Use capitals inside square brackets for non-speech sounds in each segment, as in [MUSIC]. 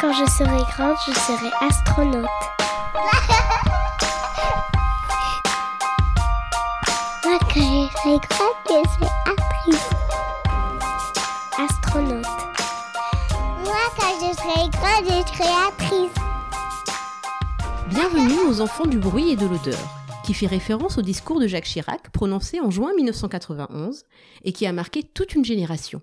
Quand je serai grande, je serai astronaute. [LAUGHS] Moi, quand je serai grande, je serai actrice. Astronaute. Moi, quand je serai grande, je serai actrice. Bienvenue aux enfants du bruit et de l'odeur, qui fait référence au discours de Jacques Chirac prononcé en juin 1991 et qui a marqué toute une génération.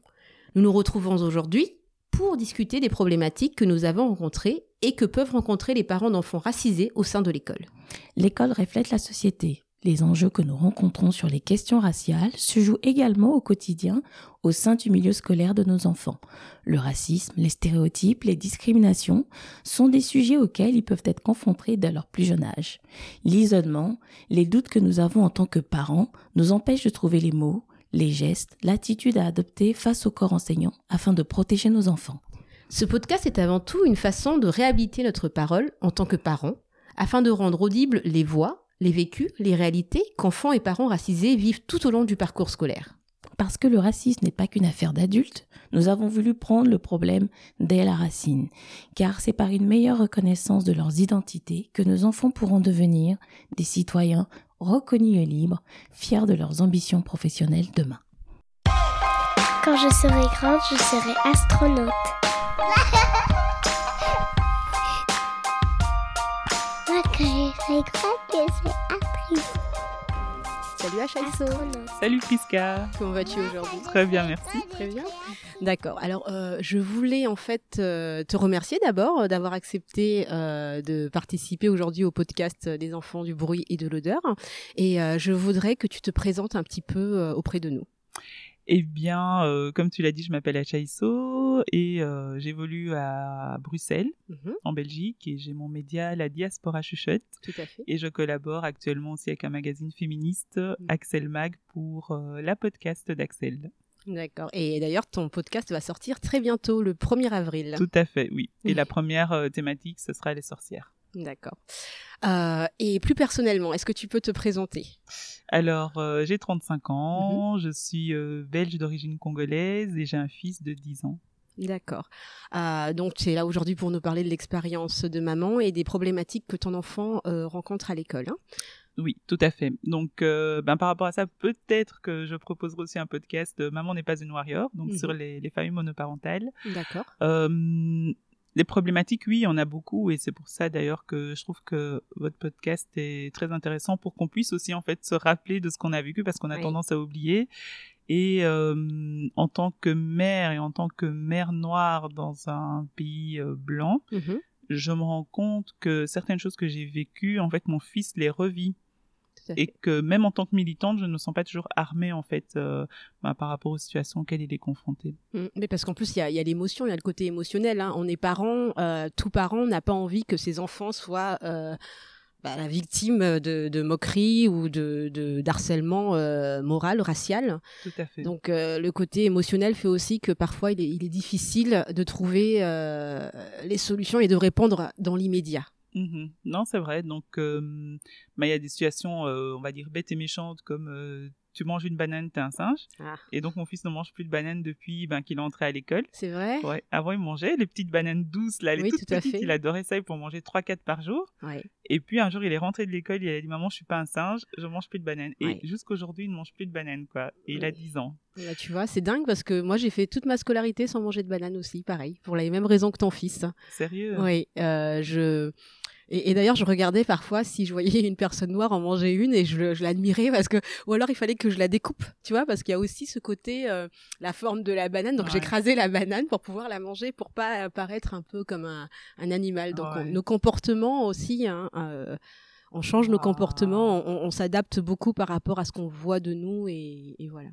Nous nous retrouvons aujourd'hui pour discuter des problématiques que nous avons rencontrées et que peuvent rencontrer les parents d'enfants racisés au sein de l'école. L'école reflète la société. Les enjeux que nous rencontrons sur les questions raciales se jouent également au quotidien au sein du milieu scolaire de nos enfants. Le racisme, les stéréotypes, les discriminations sont des sujets auxquels ils peuvent être confrontés dès leur plus jeune âge. L'isolement, les doutes que nous avons en tant que parents nous empêchent de trouver les mots, les gestes, l'attitude à adopter face au corps enseignant afin de protéger nos enfants. Ce podcast est avant tout une façon de réhabiliter notre parole en tant que parents, afin de rendre audibles les voix, les vécus, les réalités qu'enfants et parents racisés vivent tout au long du parcours scolaire. Parce que le racisme n'est pas qu'une affaire d'adultes, nous avons voulu prendre le problème dès la racine, car c'est par une meilleure reconnaissance de leurs identités que nos enfants pourront devenir des citoyens reconnus et libres, fiers de leurs ambitions professionnelles demain. Quand je serai grande, je serai astronaute. [LAUGHS] Moi, quand je serai grande, je serai actrice. Salut Achaïso. Salut Priska Comment vas-tu aujourd'hui? Très bien, merci. Très bien. D'accord. Alors, euh, je voulais en fait euh, te remercier d'abord euh, d'avoir accepté euh, de participer aujourd'hui au podcast des enfants du bruit et de l'odeur. Et euh, je voudrais que tu te présentes un petit peu euh, auprès de nous. Eh bien, euh, comme tu l'as dit, je m'appelle Achaïso et euh, j'évolue à Bruxelles, Mhm, en Belgique, et j'ai mon média La Diaspora Chuchote. tout à fait. Et je collabore actuellement aussi avec un magazine féministe, Axel Mag, pour euh, la podcast d'Axel. D'accord. Et d'ailleurs, ton podcast va sortir très bientôt, le 1er avril. Tout à fait, oui. Et la première thématique, ce sera les sorcières. D'accord. Euh, et plus personnellement, est-ce que tu peux te présenter? Alors, euh, j'ai 35 ans, je suis euh, belge d'origine congolaise et j'ai un fils de 10 ans. D'accord. Donc, tu es là aujourd'hui pour nous parler de l'expérience de maman et des problématiques que ton enfant rencontre à l'école. hein? Oui, tout à fait. Donc, euh, ben, par rapport à ça, peut-être que je proposerai aussi un podcast euh, Maman n'est pas une warrior, donc Mhm. sur les, les familles monoparentales. D'accord. Euh, les problématiques, oui, il y en a beaucoup, et c'est pour ça d'ailleurs que je trouve que votre podcast est très intéressant pour qu'on puisse aussi en fait se rappeler de ce qu'on a vécu, parce qu'on a Oui. tendance à oublier. Et euh, en tant que mère et en tant que mère noire dans un pays euh, blanc, Mhm. je me rends compte que certaines choses que j'ai vécues, en fait, mon fils les revit. Et que même en tant que militante, je ne me sens pas toujours armée en fait euh, bah, par rapport aux situations auxquelles il est confronté. Mm. Mais parce qu'en plus, il y a, il y a l'émotion, il y a le côté émotionnel. hein. On est parent, euh, tout parent n'a pas envie que ses enfants soient euh, bah, la victime de, de moqueries ou de, d'harcèlement euh, moral, racial. Tout à fait. Donc euh, le côté émotionnel fait aussi que parfois il est, il est difficile de trouver les solutions et de répondre dans l'immédiat. Mhm. Non, c'est vrai. Donc, bah, il y a des situations, on va dire bêtes et méchantes, comme tu manges une banane, t'es un singe. Ah. Et donc, mon fils ne mange plus de banane depuis ben, qu'il est entré à l'école. C'est vrai? Ouais. Avant, il mangeait les petites bananes douces, là, les Oui, toutes tout à petites. fait. Il adorait ça, il pour manger 3-4 par jour. Ouais. Et puis, un jour, il est rentré de l'école, il a dit Maman, je suis pas un singe, je mange plus de bananes. Ouais. Et jusqu'aujourd'hui, il ne mange plus de bananes, quoi. Et il a Oui. 10 ans. Bah, tu vois, c'est dingue parce que moi j'ai fait toute ma scolarité sans manger de banane aussi, pareil, pour les mêmes raisons que ton fils. Sérieux? Oui, euh, je et, et d'ailleurs je regardais parfois si je voyais une personne noire en manger une et je, l'admirais parce que ou alors il fallait que je la découpe, tu vois, parce qu'il y a aussi ce côté euh, la forme de la banane, donc Ouais. j'écrasais la banane pour pouvoir la manger pour pas euh, paraître un peu comme un, un animal. Donc on- nos comportements aussi. Hein, euh, on change nos Ah. comportements, on, on s'adapte beaucoup par rapport à ce qu'on voit de nous et, et voilà.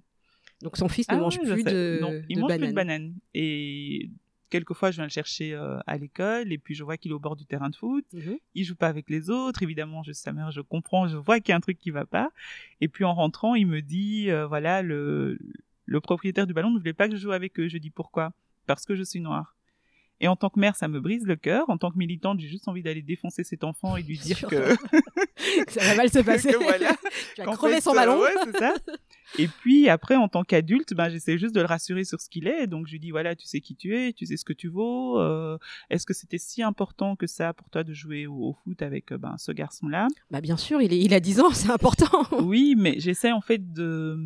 Donc son fils ne Ah mange je plus de, Non, il de mange plus de bananes. Et quelquefois, je viens le chercher euh, à l'école et puis je vois qu'il est au bord du terrain de foot. Mhm. Il joue pas avec les autres. Évidemment, je sa mère, je comprends, je vois qu'il y a un truc qui va pas. Et puis en rentrant, il me dit, euh, voilà, le, le propriétaire du ballon ne voulait pas que je joue avec eux. Je dis pourquoi? Parce que je suis noire. Et en tant que mère, ça me brise le cœur. En tant que militante, j'ai juste envie d'aller défoncer cet enfant et lui [LAUGHS] dire que, Que [LAUGHS] ça va mal se [LAUGHS] passer. que voilà. tu vas crever fait, son euh, ballon. ouais, c'est ça. Et puis après, en tant qu'adulte, ben j'essaie juste de le rassurer sur ce qu'il est. Donc je lui dis voilà, tu sais qui tu es, tu sais ce que tu vaux. euh, Est-ce que c'était si important que ça pour toi de jouer au, au foot avec euh, ben ce garçon-là? Bah bien sûr, il, est, il a 10 ans, c'est important. Oui, mais j'essaie en fait de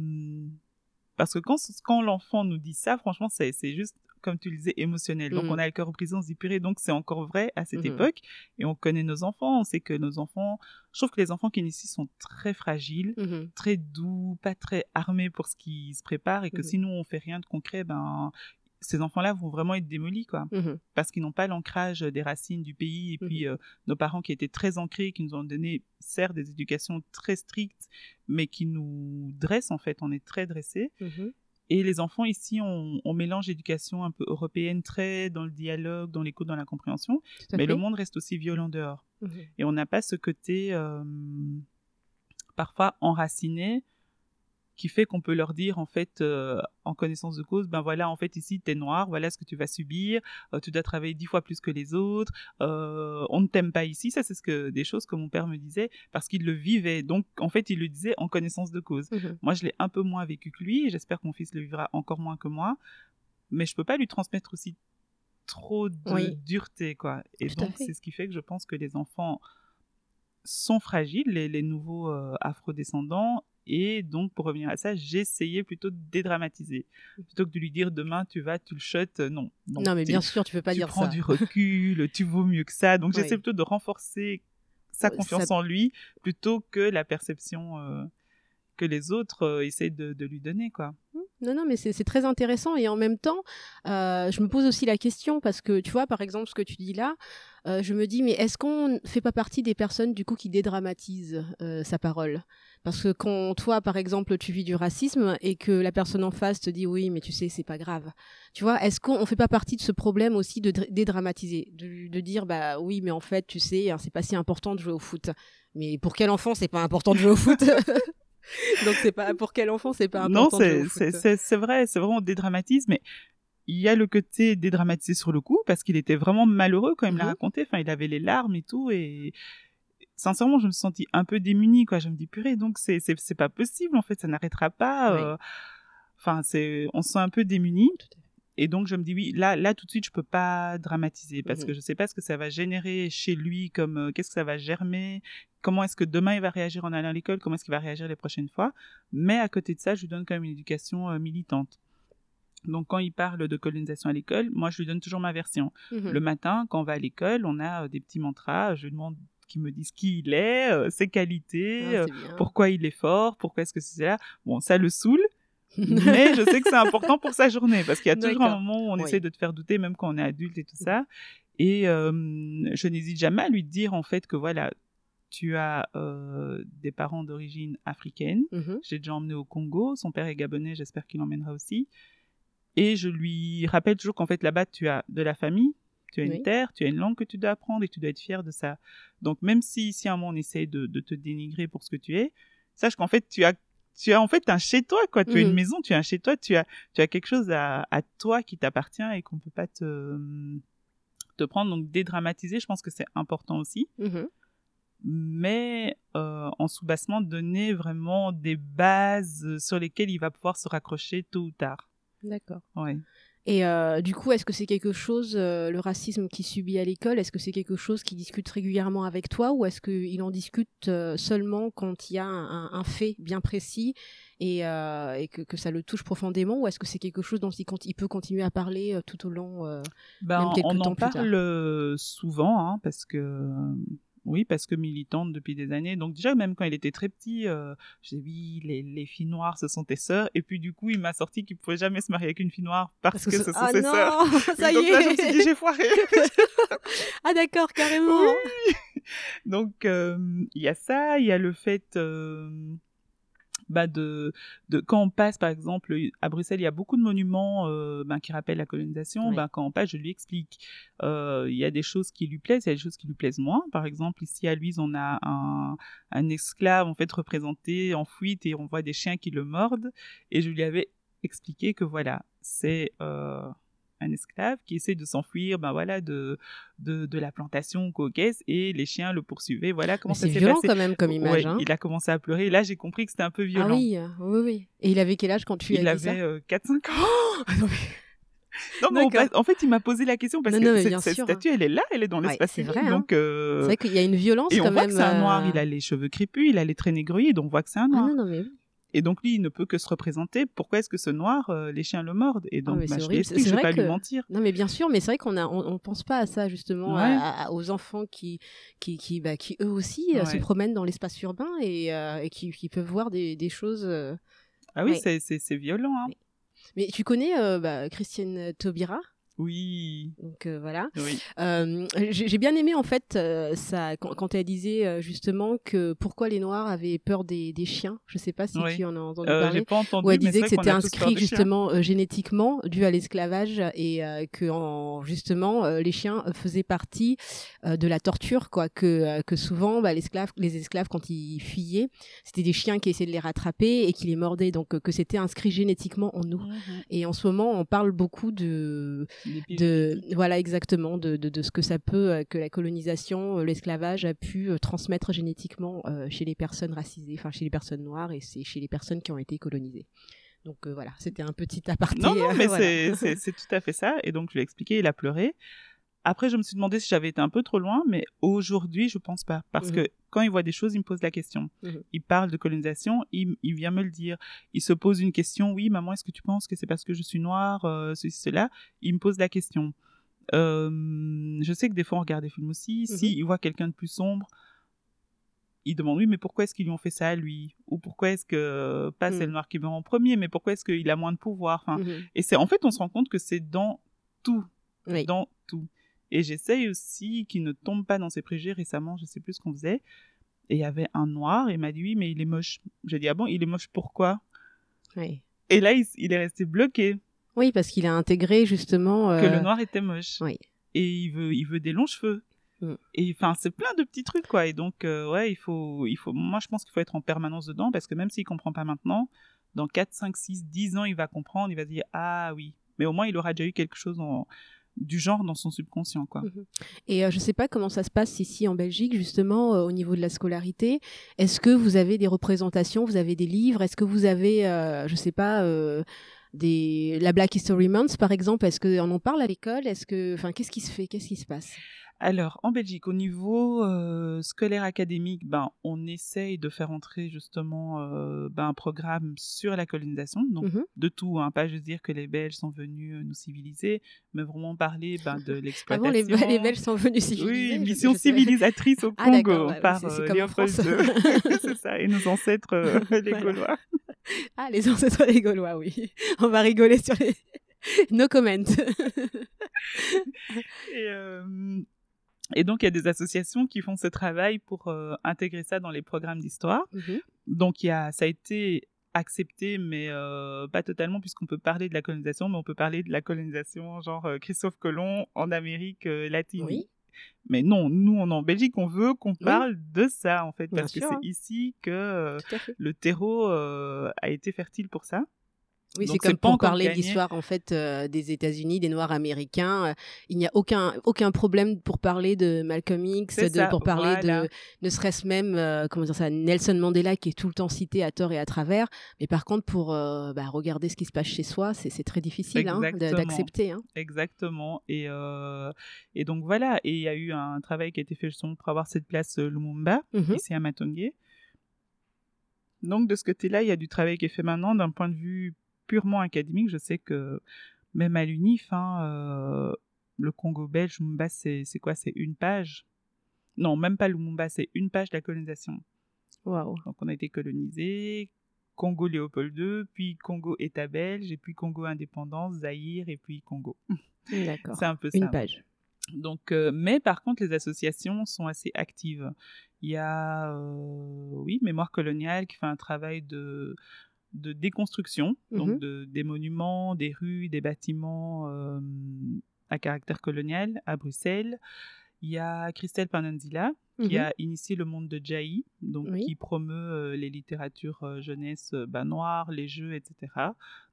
parce que quand quand l'enfant nous dit ça, franchement, c'est juste comme tu le disais émotionnel. Donc Mhm. on a le cœur brisé, on se dit purée. Donc c'est encore vrai à cette Mhm. époque et on connaît nos enfants. On sait que nos enfants. Je trouve que les enfants qui naissent ici sont très fragiles Mhm. très doux, pas très armés pour ce qui se prépare et que Mhm. si nous on fait rien de concret, ben ces enfants-là vont vraiment être démolis quoi, Mhm. parce qu'ils n'ont pas l'ancrage des racines du pays et puis euh, nos parents qui étaient très ancrés, qui nous ont donné certes des éducations très strictes, mais qui nous dressent en fait, on est très dressés. Et les enfants ici, on, on mélange éducation un peu européenne, très dans le dialogue, dans l'écoute, dans la compréhension, mais fait. le monde reste aussi violent dehors Mhm. et on n'a pas ce côté euh, parfois enraciné qui fait qu'on peut leur dire en fait euh, en connaissance de cause ben voilà en fait ici t'es noir voilà ce que tu vas subir euh, tu dois travailler dix fois plus que les autres euh, on ne t'aime pas ici ça c'est ce que des choses que mon père me disait parce qu'il le vivait donc en fait il le disait en connaissance de cause Mhm. moi je l'ai un peu moins vécu que lui j'espère que mon fils le vivra encore moins que moi mais je peux pas lui transmettre aussi trop de Oui. dureté quoi et Tout donc c'est ce qui fait que je pense que les enfants sont fragiles, les, les nouveaux euh, afrodescendants. Et donc, pour revenir à ça, j'essayais plutôt de dédramatiser. Plutôt que de lui dire demain, tu vas, tu le shot. Non. Non, mais bien sûr, tu peux pas tu dire prends ça. du recul, tu vaux mieux que ça. Donc, Ouais. j'essaie plutôt de renforcer sa confiance ça- en lui plutôt que la perception euh, que les autres euh, essaient de, de lui donner, quoi. Non, non, mais c'est c'est très intéressant et en même temps, euh, je me pose aussi la question parce que tu vois, par exemple, ce que tu dis là, euh, je me dis, mais est-ce qu'on ne fait pas partie des personnes du coup qui dédramatisent euh, sa parole? Parce que quand toi, par exemple, tu vis du racisme et que la personne en face te dit, oui, mais tu sais, c'est pas grave. Tu vois, est-ce qu'on ne fait pas partie de ce problème aussi de dr- dédramatiser, de, de dire, bah oui, mais en fait, tu sais, hein, c'est pas si important de jouer au foot. Mais pour quel enfant, c'est pas important de jouer au foot? [LAUGHS] Donc c'est pas pour quel enfant, c'est pas Non, important. jouer c'est vrai, c'est vraiment on dédramatise, mais il y a le côté dédramatisé sur le coup parce qu'il était vraiment malheureux quand il me l'a Mhm. raconté. Enfin, il avait les larmes et tout et sincèrement, je me suis sentie un peu démunie quoi. Je me dis purée, donc c'est c'est c'est pas possible en fait, ça n'arrêtera pas. Oui. euh. Enfin, c'est on se sent un peu démuni. Tout à fait. Et donc je me dis oui, là là tout de suite je peux pas dramatiser parce Mhm. que je sais pas ce que ça va générer chez lui comme euh, qu'est-ce que ça va germer, comment est-ce que demain il va réagir en allant à l'école, comment est-ce qu'il va réagir les prochaines fois. Mais à côté de ça, je lui donne quand même une éducation euh, militante. Donc quand il parle de colonisation à l'école, moi je lui donne toujours ma version. Mhm. Le matin, quand on va à l'école, on a euh, des petits mantras, je lui demande qu'il me dise qui il est, euh, ses qualités, Ah, euh, pourquoi il est fort, pourquoi est-ce que c'est là. Bon, ça le saoule, [LAUGHS] mais je sais que c'est important pour sa journée parce qu'il y a toujours un moment où on Oui. essaie de te faire douter même quand on est adulte et tout ça. Et euh, je n'hésite jamais à lui dire en fait que voilà, tu as euh, des parents d'origine africaine. Mhm. J'ai déjà emmené au Congo, son père est gabonais, j'espère qu'il emmènera aussi. Et je lui rappelle toujours qu'en fait là-bas tu as de la famille, tu as une Oui. terre, tu as une langue que tu dois apprendre et tu dois être fier de ça. Donc même si ici à un moment on essaye de, de te dénigrer pour ce que tu es, sache qu'en fait tu as tu as en fait un chez toi quoi, tu as une maison, tu as un chez toi, tu as tu as quelque chose à, à toi qui t'appartient et qu'on peut pas te te prendre donc dédramatiser, je pense que c'est important aussi Mhm. mais euh, en sous-bassement donner vraiment des bases sur lesquelles il va pouvoir se raccrocher tôt ou tard. D'accord. Ouais. Et euh, du coup, est-ce que c'est quelque chose, euh, le racisme qu'il subit à l'école, est-ce que c'est quelque chose qu'il discute régulièrement avec toi ou est-ce qu'il en discute euh, seulement quand il y a un, fait bien précis et, et que, que ça le touche profondément ou est-ce que c'est quelque chose dont il, peut continuer à parler tout au long Ben, Même quelques on temps en parle souvent, hein, parce que oui, parce que militante depuis des années. Donc déjà, même quand il était très petit, euh, disais oui, les, les filles noires, ce sont tes sœurs. Et puis du coup, il m'a sorti qu'il pouvait jamais se marier avec une fille noire parce, que, ce sont ah ses non, sœurs. [LAUGHS] ça y donc là, je me est. suis dit, j'ai foiré. [LAUGHS] ah d'accord, carrément. Donc euh, il y a ça, il y a le fait euh, bah de, de quand on passe par exemple à Bruxelles, il y a beaucoup de monuments euh, ben, qui rappellent la colonisation. Oui. Ben, quand on passe, je lui explique. Euh, Il y a des choses qui lui plaisent, il y a des choses qui lui plaisent moins. Par exemple, ici à Louise, on a un, un esclave en fait représenté en fuite et on voit des chiens qui le mordent. Et je lui avais expliqué que voilà, c'est euh, un esclave qui essaie de s'enfuir ben voilà de, de, de la plantation cocaise et les chiens le poursuivaient voilà comment ça C'est s'est violent passé quand même comme image. Ouais, hein. il a commencé à pleurer et là j'ai compris que c'était un peu Ah violent oui, euh, oui, oui. Et il avait quel âge quand tu il as dit avait euh, 4-5 ans Ah non, mais- [LAUGHS] non mais en fait- en fait il m'a posé la question parce Non, que non, cette, sûr, statue elle est là elle est dans Ouais, l'espace c'est public, vrai, hein. donc euh, C'est vrai qu'il y a une violence et quand on voit même. que c'est un noir euh, il a les cheveux crépus il a les traits négriers donc on voit que c'est un Ah noir non, non, mais. Et donc lui, il ne peut que se représenter. Pourquoi est-ce que ce noir, euh, les chiens le mordent? Et donc, Ah, bah, c'est je je vais pas lui mentir? Non, mais bien sûr, mais c'est vrai qu'on on, on pense pas à ça justement, Ouais. à- à- aux enfants qui, qui, qui, bah, qui eux aussi euh, se promènent dans l'espace urbain et, euh, et qui, qui peuvent voir des, des choses. Ah oui, Ouais. c'est- violent. Hein. Mais tu connais bah, Christiane Taubira? Oui, donc euh, voilà. oui. Euh, j'ai bien aimé en fait euh, ça quand, quand elle disait euh, justement que pourquoi les Noirs avaient peur des, des chiens. Je sais pas si Oui. tu en as entendu Euh, parler. J'ai pas entendu. où elle disait que c'était inscrit justement euh, génétiquement dû à l'esclavage et euh, que en, justement euh, les chiens faisaient partie euh, de la torture quoi que euh, que souvent bah, les esclaves quand ils fuyaient c'était des chiens qui essayaient de les rattraper et qui les mordaient donc que c'était inscrit génétiquement en nous Mhm. et en ce moment on parle beaucoup de de voilà exactement de, de, de ce que ça peut euh, que la colonisation euh, l'esclavage a pu euh, transmettre génétiquement chez les personnes racisées enfin chez les personnes noires et c'est chez les personnes qui ont été colonisées donc euh, voilà c'était un petit aparté Non, non, mais [LAUGHS] voilà. c'est- c'est c'est tout à fait ça. Et donc, je lui ai expliqué, il a pleuré. Après, je me suis demandé si j'avais été un peu trop loin, mais aujourd'hui, je pense pas. Parce Mhm. que quand il voit des choses, il me pose la question. Mhm. Il parle de colonisation, il, il vient me le dire. Il se pose une question. Oui, maman, est-ce que tu penses que c'est parce que je suis noire, euh, ceci, cela? Il me pose la question. Euh, je sais que des fois, on regarde des films aussi. Mhm. Si il voit quelqu'un de plus sombre, il demande oui, mais pourquoi est-ce qu'ils lui ont fait ça à lui? Ou pourquoi est-ce que pas c'est Mhm. le noir qui meurt en premier, mais pourquoi est-ce qu'il a moins de pouvoir? Enfin, et c'est en fait, on se rend compte que c'est dans tout, Oui. dans tout. Et j'essaye aussi qu'il ne tombe pas dans ses préjugés. Récemment, je sais plus ce qu'on faisait. Et il y avait un noir, et il m'a dit oui, mais il est moche. J'ai dit ah bon, il est moche pourquoi? Oui. Et là, il, il est resté bloqué Oui, parce qu'il a intégré justement que euh, le noir était moche. oui. Et il veut, il veut des longs cheveux. Mm. Et enfin, c'est plein de petits trucs quoi. Et donc euh, ouais, il faut, il faut. Moi, je pense qu'il faut être en permanence dedans parce que même s'il comprend pas maintenant, dans 4, 5, 6, 10 ans, il va comprendre. Il va se dire ah oui. Mais au moins, il aura déjà eu quelque chose en- du genre dans son subconscient quoi. Mhm. Et euh, je ne sais pas comment ça se passe ici en Belgique, justement, euh, au niveau de la scolarité. Est-ce que vous avez des représentations, vous avez des livres? Est-ce que vous avez, euh, je ne sais pas, des... la Black History Month, par exemple? Est-ce qu'on en parle à l'école? Est-ce que, qu'est-ce qui se fait? Qu'est-ce qui se passe? Alors, en Belgique, au niveau euh, scolaire académique, ben, on essaye de faire entrer justement euh, ben, un programme sur la colonisation, donc Mhm. de tout, hein, pas juste dire que les Belges sont venus nous civiliser, mais vraiment parler ben, de l'exploitation. Avant, les, les Belges sont venus civiliser. Oui, mission civilisatrice au Ah, Congo ouais, oui, par euh, Léopold. II. [LAUGHS] c'est ça, et nos ancêtres, [LAUGHS] euh, les Voilà. Gaulois. [LAUGHS] Ah, les ancêtres des Gaulois, oui. On va rigoler sur les... No comment. Et, et donc, il y a des associations qui font ce travail pour euh, intégrer ça dans les programmes d'histoire. Mhm. Donc, il y a, ça a été accepté, mais euh, pas totalement, puisqu'on peut parler de la colonisation, mais on peut parler de la colonisation, genre euh, Christophe Colomb en Amérique latine. Oui. Mais non, nous, on est en Belgique, on veut qu'on parle de ça, en fait, Bien parce que sûr, hein. c'est ici que le terreau a été fertile pour ça. Oui, c'est comme pour parler l'histoire en fait euh, des États-Unis, des Noirs américains. Euh, il n'y a aucun aucun problème pour parler de Malcolm X, C'est de, ça, pour parler voilà. de ne serait-ce même euh, comment dire ça Nelson Mandela qui est tout le temps cité à tort et à travers. Mais par contre pour euh, bah, regarder ce qui se passe chez soi, c'est très difficile hein, d'accepter. Hein. Exactement. Et, et donc voilà. Et il y a eu un travail qui a été fait justement pour avoir cette place Lumumba, Mhm. ici à Matongé. Donc de ce côté-là, il y a du travail qui est fait maintenant d'un point de vue purement académique. Je sais que même à l'UNIF, hein, euh, le Congo belge, Lumumba, c'est quoi? C'est une page? Non, même pas Lumumba, c'est une page de la colonisation. Waouh. Donc on a été colonisé, Congo Léopold II, puis Congo État belge, et puis Congo indépendance, Zaïre, et puis Congo. [LAUGHS] D'accord. C'est un peu Une ça. page. Donc, euh, mais par contre, les associations sont assez actives. Il y a, euh, oui, Mémoire coloniale qui fait un travail de, de déconstruction, Mhm. donc de, des monuments, des rues, des bâtiments euh, à caractère colonial à Bruxelles. Il y a Christelle Pananzila qui Mhm. a initié le monde de Jai, donc Oui. qui promeut euh, les littératures euh, jeunesse bah, noires, les jeux, etc.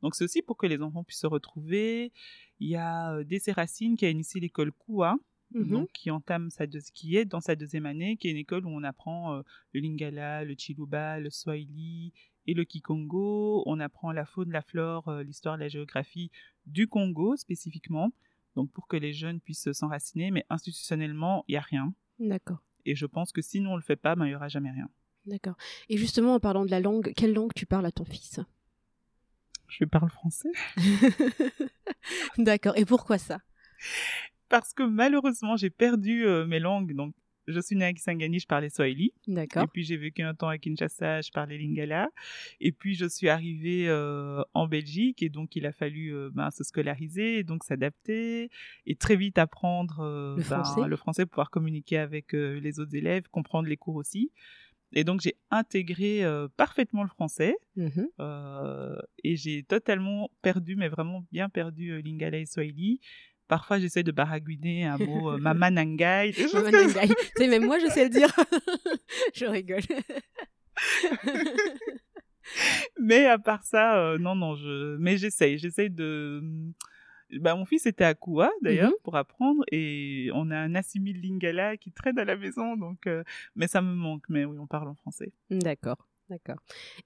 Donc c'est aussi pour que les enfants puissent se retrouver. Il y a Dessé Racine qui a initié l'école Koua, Mhm. donc qui entame sa deux- qui est dans sa deuxième année, qui est une école où on apprend euh, le lingala, le chiluba, le swahili et le kikongo. On apprend la faune, la flore, euh, l'histoire, la géographie du Congo spécifiquement. Donc pour que les jeunes puissent s'enraciner, mais institutionnellement, il y a rien. D'accord. Et je pense que si nous on le fait pas, ben, il y aura jamais rien. D'accord. Et justement, en parlant de la langue, quelle langue tu parles à ton fils? Je parle français. [LAUGHS] D'accord. Et pourquoi ça? Parce que malheureusement, j'ai perdu euh, mes langues. Donc, je suis née à Kisangani, je parlais Swahili. Et D'accord. puis, j'ai vécu un temps à Kinshasa, je parlais Lingala. Et puis, je suis arrivée euh, en Belgique et donc, il a fallu euh, ben, se scolariser, et donc s'adapter et très vite apprendre euh, Le ben, français. le français, pouvoir communiquer avec les autres élèves, comprendre les cours aussi. Et donc, j'ai intégré parfaitement le français. Mhm. Et j'ai totalement perdu, mais vraiment bien perdu Lingala et Swahili. Parfois, j'essaie de baragouiner un mot euh, [LAUGHS] Mama Nangai. des choses Maman comme ça. Nangai. tu sais, même moi, je sais le dire. [LAUGHS] je rigole. [LAUGHS] Mais à part ça, euh, non, non, je. Mais j'essaye, j'essaye de. Bah, mon fils était à Koua d'ailleurs Mhm. pour apprendre et on a un assimile lingala qui traîne à la maison donc euh, mais ça me manque mais oui on parle en français. D'accord. D'accord.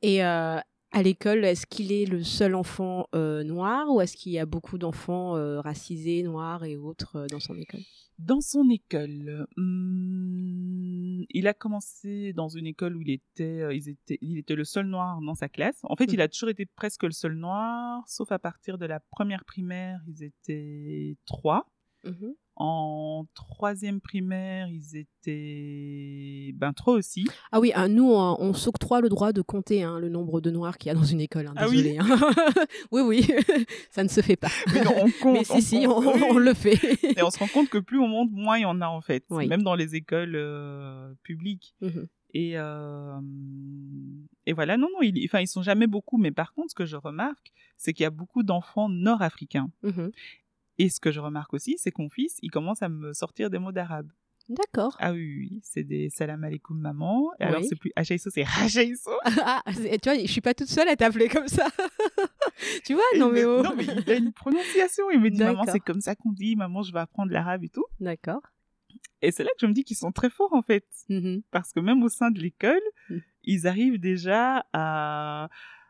Et euh, à l'école, est-ce qu'il est le seul enfant euh, noir ou est-ce qu'il y a beaucoup d'enfants euh, racisés, noirs et autres euh, dans son école? Dans son école, hum, il a commencé dans une école où il était, il le seul noir dans sa classe. En fait, il Mhm. a toujours été presque le seul noir, sauf à partir de la première primaire, ils étaient trois. Mhm. En troisième primaire, ils étaient ben trois aussi. Ah oui, ah, nous, on, on s'octroie le droit de compter hein, le nombre de noirs qu'il y a dans une école. hein, Ah oui désolé. hein. [LAUGHS] oui, oui, [LAUGHS] ça ne se fait pas. Mais non, on [LAUGHS] compte. Mais si, si, on, oui. on le fait. Et on se rend compte que plus on monte, moins il y en a en fait, Oui. même dans les écoles euh, publiques. Mhm. Et, euh, et voilà, non, non, ils, enfin, ils sont jamais beaucoup, mais par contre, ce que je remarque, c'est qu'il y a beaucoup d'enfants nord-africains. Mhm. Et ce que je remarque aussi, c'est que mon fils, il commence à me sortir des mots d'arabe. D'accord. Ah oui, c'est des salam alaikum maman. Et alors, c'est plus Achaïso, c'est Rajaïso. [LAUGHS] Ah, tu vois, je suis pas toute seule à t'appeler comme ça. [LAUGHS] tu vois, non mais oh. non, mais il a une prononciation. Il me dit, maman, c'est comme ça qu'on dit, maman, je vais apprendre l'arabe et tout. D'accord. Et c'est là que je me dis qu'ils sont très forts, en fait. Mhm. parce que même au sein de l'école, Mm. ils arrivent déjà à,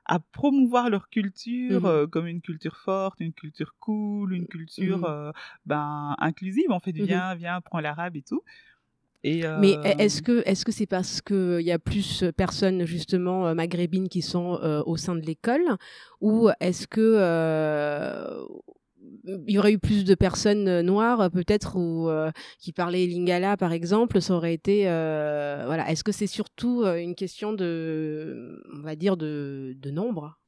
à promouvoir leur culture Mhm. euh, comme une culture forte, une culture cool, une culture Mhm. euh, ben, inclusive. En fait, Mhm. viens, viens, apprends l'arabe et tout. Et, Mais euh, est-ce que est-ce que c'est parce que il y a plus de personnes justement maghrébines qui sont euh, au sein de l'école? Ou est-ce que euh, il y aurait eu plus de personnes euh, noires euh, peut-être ou euh, qui parlaient lingala par exemple ça aurait été voilà. Est-ce que c'est surtout une question de on va dire de nombre?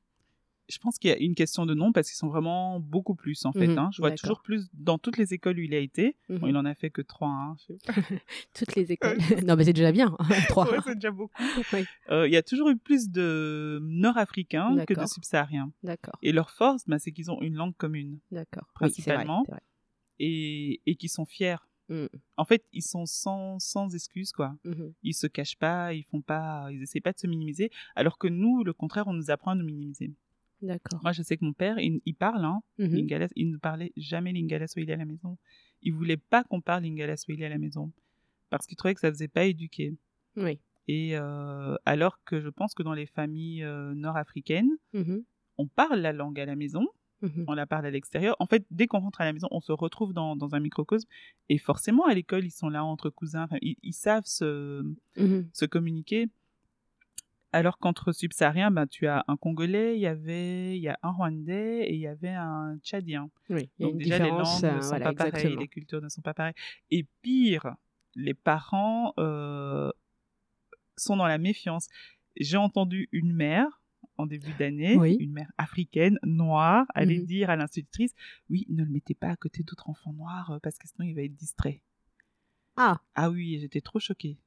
Je pense qu'il y a une question de nom parce qu'ils sont vraiment beaucoup plus en fait. Mhm, hein. Je vois toujours plus dans toutes les écoles où il a été. Bon, Mhm. il en a fait que trois. Hein, [LAUGHS] toutes les écoles [LAUGHS] non mais c'est déjà bien trois Ouais, c'est déjà beaucoup. [LAUGHS] Oui. Euh, Il y a toujours eu plus de Nord-Africains que de. Subsahariens. d'accord Et leur force, ben, c'est qu'ils ont une langue commune. d'accord oui c'est vrai, Principalement. vrai. et, et qui sont fiers. Mm. En fait, ils sont sans, sans excuses, quoi. Mhm. Ils se cachent pas, ils font pas, ils essaient pas de se minimiser. Alors que nous, le contraire, on nous apprend à nous minimiser. D'accord Moi, je sais que mon père, il, il parle, hein, Mhm. Lingala, il ne parlait jamais Lingala Swahili à la maison. Il voulait pas qu'on parle Lingala Swahili à la maison. Parce qu'il trouvait que ça faisait pas éduquer. oui Et euh, alors que je pense que dans les familles euh, nord-africaines, Mhm. on parle la langue à la maison, Mhm. on la parle à l'extérieur. En fait, dès qu'on rentre à la maison, on se retrouve dans, dans un microcosme. Et forcément, à l'école, ils sont là entre cousins. Ils, ils savent se, se communiquer. Alors qu'entre subsahariens, ben, tu as un Congolais, il y avait, il y a un Rwandais et il y avait un Tchadien. Oui, il y a Donc une déjà, les différence. langues euh, ne sont voilà, pas pareilles, les cultures ne sont pas pareilles. Et pire, les parents euh, sont dans la méfiance. J'ai entendu une mère en début d'année, Oui. une mère africaine, noire, aller Mhm. dire à l'institutrice, oui, ne le mettez pas à côté d'autres enfants noirs euh, parce que sinon il va être distrait. Ah, Ah oui, j'étais trop choquée.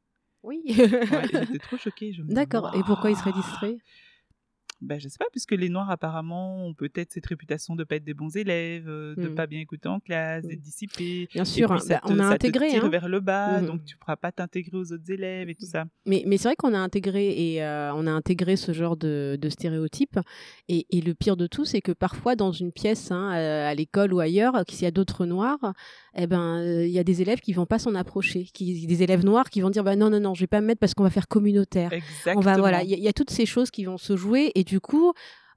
Oui. Ouais, j'étais [LAUGHS] trop choquée. je me dis, D'accord. Et pourquoi il serait distrait? Ben, je sais pas, puisque les Noirs, apparemment, ont peut-être cette réputation de pas être des bons élèves, euh, de Mm. pas bien écouter en classe, Mm. d'être dissipés. Bien sûr, puis, hein, bah, te- on a ça te intégré. tire hein. vers le bas, donc tu pourras pas t'intégrer aux autres élèves et tout ça. Mais, mais c'est vrai qu'on a intégré et euh, on a intégré ce genre de, de stéréotypes. Et, et le pire de tout, c'est que parfois dans une pièce, hein, à, à l'école ou ailleurs, s'il y a d'autres noirs, eh ben euh, il y a des élèves qui vont pas s'en approcher, qui, des élèves noirs qui vont dire bah non non non, je vais pas me mettre parce qu'on va faire communautaire. Exactement. On va voilà, il y, a- il y a toutes ces choses qui vont se jouer et du coup.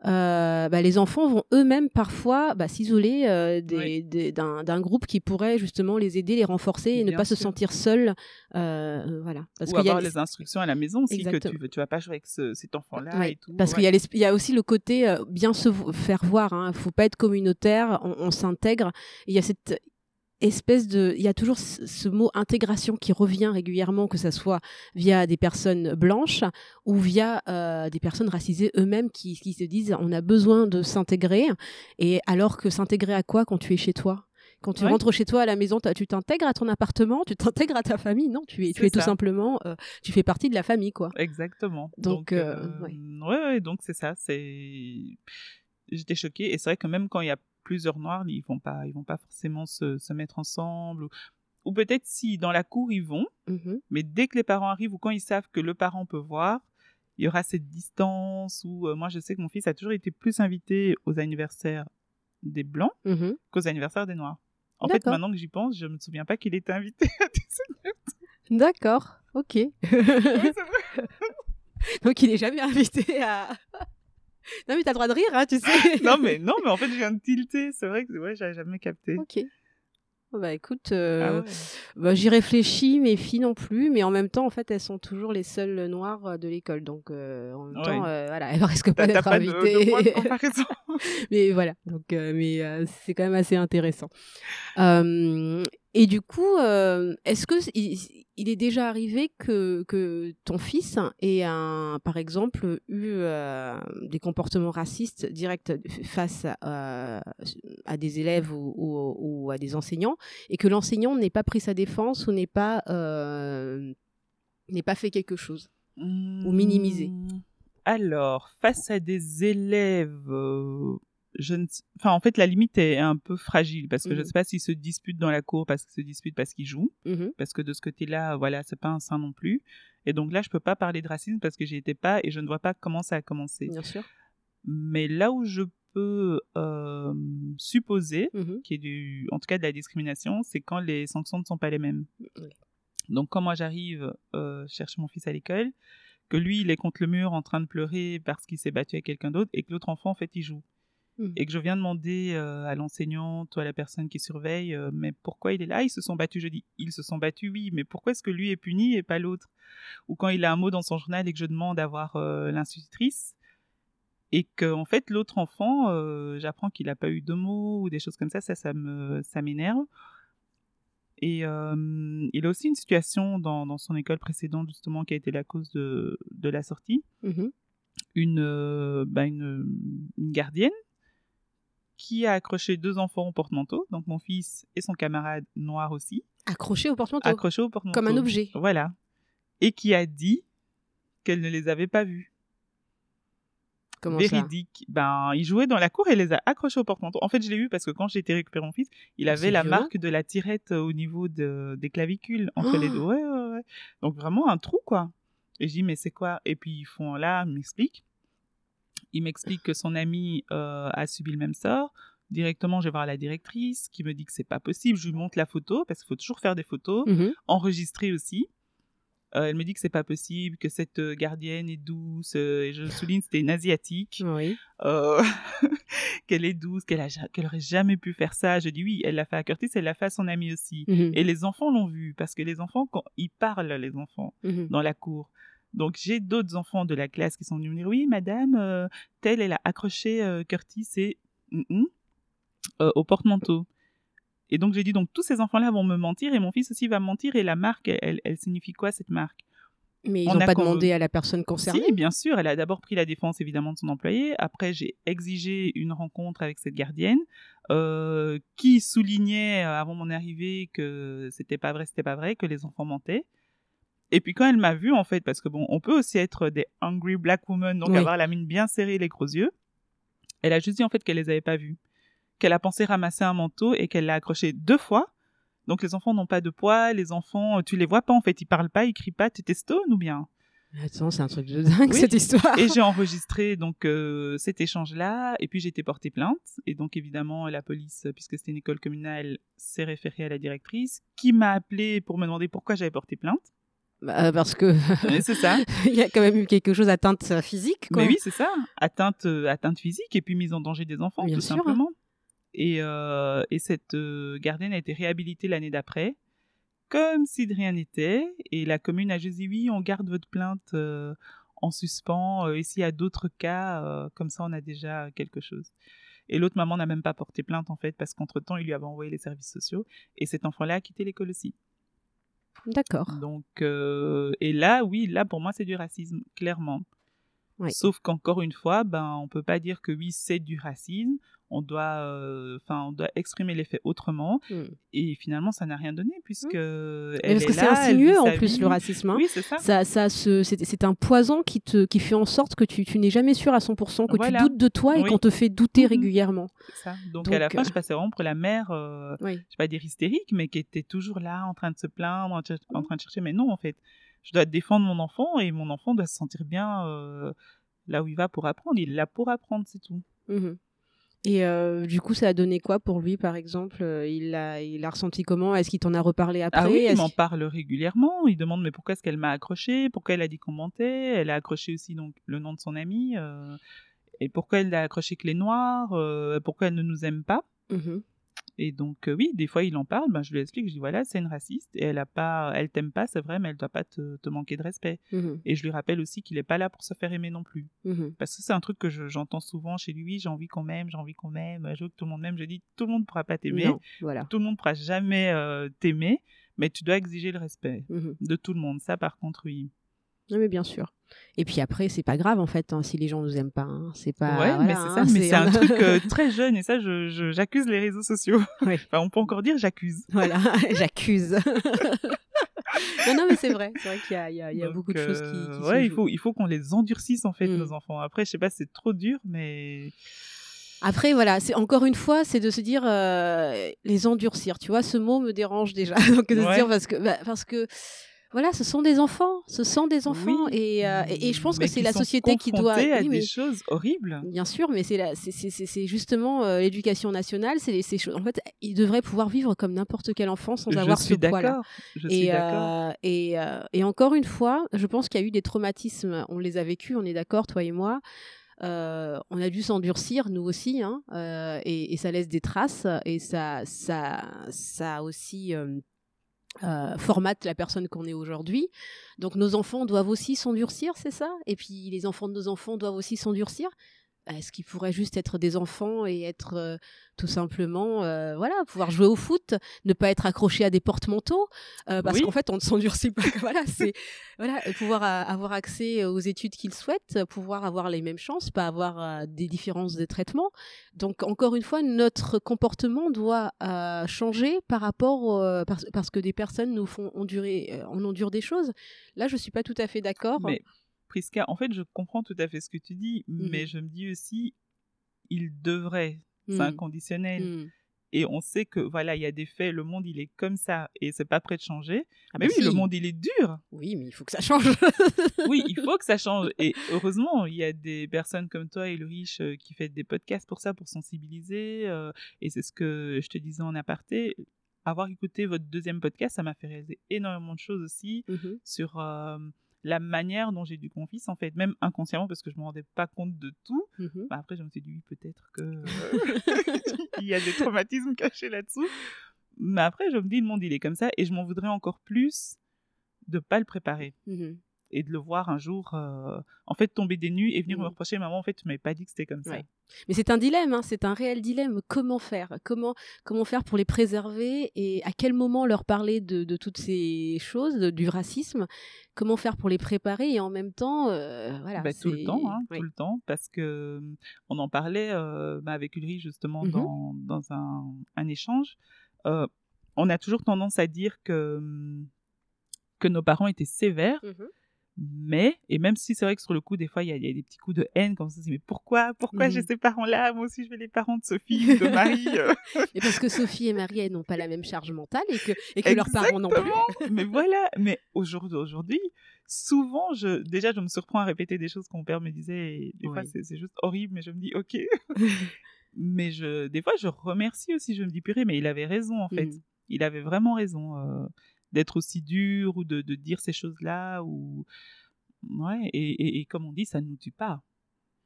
euh, bah, les enfants vont eux-mêmes parfois bah, s'isoler euh, Oui. d'un groupe qui pourrait justement les aider, les renforcer et ne Bien pas se sûr. sentir seuls. euh, voilà. Parce Ou qu'il y a avoir les- instructions à la maison aussi, que Exactement. tu, veux- tu vas pas jouer avec ce- cet enfant-là Ouais. Parce ouais. qu'il y, y a aussi le côté euh, bien se faire voir. Il ne faut pas être communautaire, on, on s'intègre. Il y a cette espèce de... Il y a toujours ce, mot intégration qui revient régulièrement, que ce soit via des personnes blanches ou via euh, des personnes racisées eux-mêmes qui, qui se disent on a besoin de s'intégrer. Et alors que s'intégrer à quoi quand tu es chez toi? Quand tu Ouais. rentres chez toi à la maison, tu t'intègres à ton appartement, tu t'intègres à ta famille, non Tu es, tu es tout simplement, euh, tu fais partie de la famille, quoi. Exactement. Donc, euh, ouais. ouais, ouais, donc c'est ça. C'est, j'étais choquée et c'est vrai que même quand il y a plusieurs noirs, ils vont pas, ils vont pas forcément se, se mettre ensemble ou, ou peut-être si dans la cour ils vont, Mhm. mais dès que les parents arrivent ou quand ils savent que le parent peut voir, il y aura cette distance où euh, moi je sais que mon fils a toujours été plus invité aux anniversaires des blancs Mhm. qu'aux anniversaires des noirs. En fait, maintenant que j'y pense, je me souviens pas qu'il était invité [LAUGHS] à des D'accord, ok. [LAUGHS] Donc il est jamais invité à. Non mais t'as le droit de rire, hein, tu sais. [LAUGHS] non mais non mais en fait je viens de tilter c'est vrai que ouais j'avais jamais capté Ok. Bah écoute, euh, ah ouais. bah, j'y réfléchis, mes filles non plus, mais en même temps, en fait, elles sont toujours les seules noires euh, de l'école, donc euh, en même Ouais. temps, euh, voilà, [LAUGHS] elles risquent pas d'être pas de, de invitées. de [LAUGHS] mais voilà, donc mais c'est quand même assez intéressant. Euh, et du coup, euh, est-ce que il, est déjà arrivé que, ton fils ait par exemple, eu euh, des comportements racistes directs face à, à des élèves ou, à des enseignants et que l'enseignant n'ait pas pris sa défense ou n'ait pas euh, pas fait quelque chose Ou minimiser. Hmm, alors face à des élèves euh, je ne sais- enfin en fait la limite est un peu fragile parce que je ne sais pas s'ils se disputent dans la cour parce qu'ils se disputent parce qu'ils jouent Mhm. parce que de ce côté-là voilà c'est pas un saint non plus et donc là je peux pas parler de racisme parce que j'y étais pas et je ne vois pas comment ça a commencé Bien sûr. mais là où je peux euh, supposer Mhm. qui est du, en tout cas de la discrimination, c'est quand les sanctions ne sont pas les mêmes. Donc quand moi j'arrive euh, chercher mon fils à l'école, que lui il est contre le mur en train de pleurer parce qu'il s'est battu avec quelqu'un d'autre et que l'autre enfant en fait il joue. Mhm. Et que je viens demander euh, à l'enseignante ou à la personne qui surveille, euh, mais pourquoi il est là? Ils se sont battus. Je dis, ils se sont battus, oui, mais pourquoi est-ce que lui est puni et pas l'autre? Ou quand il a un mot dans son journal et que je demande à voir l'institutrice, et que en fait l'autre enfant, euh, j'apprends qu'il n'a pas eu de mots ou des choses comme ça, ça, ça me, ça m'énerve. Et euh, il a aussi une situation dans, dans son école précédente justement qui a été la cause de, de la sortie. Mhm. Une, euh, bah, une, une gardienne qui a accroché deux enfants au porte-manteau, donc mon fils et son camarade noir aussi, Accroché au porte-manteau. accrochés au porte-manteau. Comme un objet. Voilà. Et qui a dit qu'elle ne les avait pas vus. Comment ça? Véridique. Ben, il jouait dans la cour et les a accrochés au porte-manteau. En fait, je l'ai vu parce que quand j'ai été récupérer mon fils, il Oh, avait la marque de la tirette au niveau de, des clavicules entre les Oh deux. Ouais, ouais, ouais. Donc vraiment un trou, quoi. Et je dis, mais c'est quoi? Et puis ils font là, ils m'expliquent. Il m'explique que son ami euh, a subi le même sort. Directement, je vais voir la directrice qui me dit que c'est pas possible. Je lui montre la photo parce qu'il faut toujours faire des photos, Mhm. enregistrer aussi. Euh, elle me dit que c'est pas possible, que cette euh, gardienne est douce. euh, et je souligne, c'était une asiatique Oui. euh, [LAUGHS] qu'elle est douce, qu'elle qu'elle aurait jamais pu faire ça. Je dis oui, elle l'a fait à Curtis, elle l'a fait à son ami aussi. Mhm. Et les enfants l'ont vu parce que les enfants, quand ils parlent, les enfants Mhm. dans la cour. Donc j'ai d'autres enfants de la classe qui sont venus me dire oui, madame, euh, telle elle a accroché euh, Curtis et mm, mm, euh, au porte-manteau. Et donc j'ai dit donc tous ces enfants-là vont me mentir et mon fils aussi va me mentir et la marque, elle, signifie quoi cette marque? Mais ils On n'ont pas demandé à la personne concernée? si, bien sûr, elle a d'abord pris la défense évidemment de son employé. Après, j'ai exigé une rencontre avec cette gardienne euh, qui soulignait avant mon arrivée que c'était pas vrai, c'était pas vrai, que les enfants mentaient. Et puis quand elle m'a vue, en fait, parce que bon, on peut aussi être des hungry black women, donc Oui. avoir la mine bien serrée, les gros yeux. Elle a juste dit en fait qu'elle les avait pas vus, qu'elle a pensé ramasser un manteau et qu'elle l'a accroché deux fois. Donc les enfants n'ont pas de poids, les enfants, tu les vois pas en fait, ils parlent pas, ils crient pas, tu stone ou bien? Attends, c'est un truc de dingue Oui. cette histoire. Et j'ai enregistré donc euh, cet échange-là, et puis j'ai été portée plainte. Et donc évidemment, la police, puisque c'était une école communale, s'est référée à la directrice, qui m'a appelé pour me demander pourquoi j'avais porté plainte. Bah, parce que Et c'est ça. [LAUGHS] il y a quand même eu quelque chose atteinte euh, physique. Quoi. Mais oui, c'est ça. Atteinte, euh, atteinte physique et puis mise en danger des enfants, Bien tout sûr. simplement. Et, euh, et cette euh, gardienne a été réhabilitée l'année d'après, comme si de rien n'était. Et la commune a juste dit oui, on garde votre plainte euh, en suspens. euh, et s'il y a d'autres cas, euh, comme ça, on a déjà quelque chose. Et l'autre maman n'a même pas porté plainte, en fait, parce qu'entre-temps, il lui avait envoyé les services sociaux. Et cet enfant-là a quitté l'école aussi. D'accord. Donc, euh, et là, oui, là, pour moi, c'est du racisme, clairement. Oui. Sauf qu'encore une fois, ben, on peut pas dire que oui, c'est du racisme. On doit, euh, enfin, on doit exprimer les faits autrement. Hmm. Et finalement, ça n'a rien donné puisque. elle Mais parce est que c'est elle insinueux en plus vie. le racisme. hein. Oui, c'est ça. Ça, ça c'est c'est un poison qui, te, qui fait en sorte que tu, tu n'es jamais sûr à 100%, que Voilà. tu doutes de toi et Oui. qu'on te fait douter Mhm. régulièrement. ça. Donc, Donc, à la fin, euh, je passais vraiment pour la mère, euh, Oui. je vais pas dire hystérique, mais qui était toujours là, en train de se plaindre, en, en train de chercher. Mais non, en fait, je dois défendre mon enfant et mon enfant doit se sentir bien euh, là où il va pour apprendre. Il est là pour apprendre, c'est tout. Mhm. Et euh, du coup, ça a donné quoi pour lui, par exemple Euh, il a, il a ressenti comment? Est-ce qu'il t'en a reparlé après? Ah oui, il m'en parle régulièrement. Il demande mais pourquoi est-ce qu'elle m'a accroché? Pourquoi elle a dit qu'on mentait? Elle a accroché aussi donc le nom de son ami. euh, et pourquoi elle a accroché que les noirs euh, Pourquoi elle ne nous aime pas? Mhm. Et donc euh, oui, des fois il en parle. Ben, je lui explique. Je dis voilà, c'est une raciste et elle a pas, elle t'aime pas, c'est vrai, mais elle doit pas te, te manquer de respect. Mhm. Et je lui rappelle aussi qu'il est pas là pour se faire aimer non plus. Mhm. Parce que c'est un truc que je- j'entends souvent chez lui. J'ai envie qu'on m'aime, j'ai envie qu'on m'aime. Je veux que tout le monde m'aime. Je dis tout le monde pourra pas t'aimer. Voilà. Tout le monde pourra jamais euh, t'aimer, mais tu dois exiger le respect Mhm. de tout le monde. Ça, par contre, oui. Non, mais bien sûr. Et puis après, c'est pas grave en fait hein, si les gens nous aiment pas. hein. C'est pas. ouais, mais voilà, c'est hein, ça. mais c'est un truc euh, très jeune et ça, je- je- j'accuse les réseaux sociaux. [LAUGHS] Enfin, on peut encore dire j'accuse. [LAUGHS] Voilà, [LAUGHS] j'accuse. non, non, mais c'est vrai. C'est vrai qu'il y a, il y a- il y a Donc, beaucoup de choses qui. euh, qui se ouais, il faut, il faut qu'on les endurcisse en fait, Mm. nos enfants. Après, je sais pas, c'est trop dur, mais Après, voilà, c'est encore une fois, c'est de se dire euh, les endurcir. Tu vois, ce mot me dérange déjà. Donc, de se dire parce que, bah, parce que, voilà, ce sont des enfants, ce sont des enfants, Oui, et, euh, et, et je pense que c'est la société qui doit. confrontés à oui, des mais- choses horribles. Bien sûr, mais c'est c'est- c'est c'est- c'est justement euh, l'éducation nationale. C'est ces choses. En fait, ils devraient pouvoir vivre comme n'importe quel enfant sans je avoir ce suis poids-là. Je suis Et, d'accord. euh, et, et encore une fois, je pense qu'il y a eu des traumatismes. On les a vécus, on est d'accord, toi et moi. Euh, on a dû s'endurcir, nous aussi, hein, euh, et, et ça laisse des traces, et ça, ça, ça aussi euh, euh, formate la personne qu'on est aujourd'hui. Donc nos enfants doivent aussi s'endurcir, c'est ça? Et puis les enfants de nos enfants doivent aussi s'endurcir? Est-ce qu'ils pourraient juste être des enfants et être euh, tout simplement, euh, voilà, pouvoir jouer au foot, ne pas être accroché à des porte-manteaux, euh, parce Oui. qu'en fait on ne s'endurcit pas. [LAUGHS] voilà, c'est voilà, pouvoir avoir accès aux études qu'ils souhaitent, pouvoir avoir les mêmes chances, pas avoir des différences de traitement. Donc encore une fois, notre comportement doit changer par rapport parce, parce que des personnes nous font endurer, on endure des choses. Là, je suis pas tout à fait d'accord. Mais Priska, en fait, je comprends tout à fait ce que tu dis, Mhm. mais je me dis aussi, il devrait, c'est Mm. inconditionnel. Mm. Et on sait que, voilà, il y a des faits, le monde, il est comme ça, et c'est pas prêt de changer. Ah mais bah oui, le monde, il est dur. Oui, mais il faut que ça change. [LAUGHS] Oui, il faut que ça change. Et heureusement, il y a des personnes comme toi, Ulrich, euh, qui fait des podcasts pour ça, pour sensibiliser. euh, et c'est ce que je te disais en aparté. Avoir écouté votre deuxième podcast, ça m'a fait réaliser énormément de choses aussi sur euh, la manière dont j'ai dû mon fils, en fait, même inconsciemment, parce que je ne me rendais pas compte de tout. Mhm. Bah, après, je me suis dit, oui, peut-être que [LAUGHS] [LAUGHS] il y a des traumatismes cachés là-dessous. Mais après, je me dis, le monde, il est comme ça, et je m'en voudrais encore plus de pas le préparer Mhm. Et de le voir un jour, euh, en fait, tomber des nues et venir me Mhm. reprocher, maman, en fait, tu m'avais pas dit que c'était comme ça. Ouais. Mais c'est un dilemme, hein, c'est un réel dilemme. Comment faire? Comment, comment faire pour les préserver et à quel moment leur parler de, de toutes ces choses, de- du racisme? Comment faire pour les préparer et en même temps, euh, voilà. Bah, tout le temps, hein, oui. tout le temps, parce que euh, on en parlait euh, bah, avec Ulrich justement Mhm. dans, dans un, un échange. On a toujours tendance à dire que que nos parents étaient sévères. Mais, et même si c'est vrai que sur le coup, des fois, il y, a- il y a des petits coups de haine, comme ça, c'est, mais pourquoi, pourquoi j'ai ces parents-là? Moi aussi, je veux les parents de Sophie, de Marie. euh. [LAUGHS] Et parce que Sophie et Marie, elles n'ont pas la même charge mentale et que, et que leurs parents non plus. [LAUGHS] Mais voilà, mais aujourd'hui, aujourd'hui, souvent, je, déjà, je me surprends à répéter des choses que mon père me disait, et des fois, c'est, c'est juste horrible, mais je me dis, ok. [LAUGHS] mais je, des fois, je remercie aussi, je me dis, purée, mais il avait raison, en fait. Mhm. Il avait vraiment raison euh, d'être aussi dur ou de, de dire ces choses-là, ou. Ouais, et, et, et comme on dit, ça ne nous tue pas.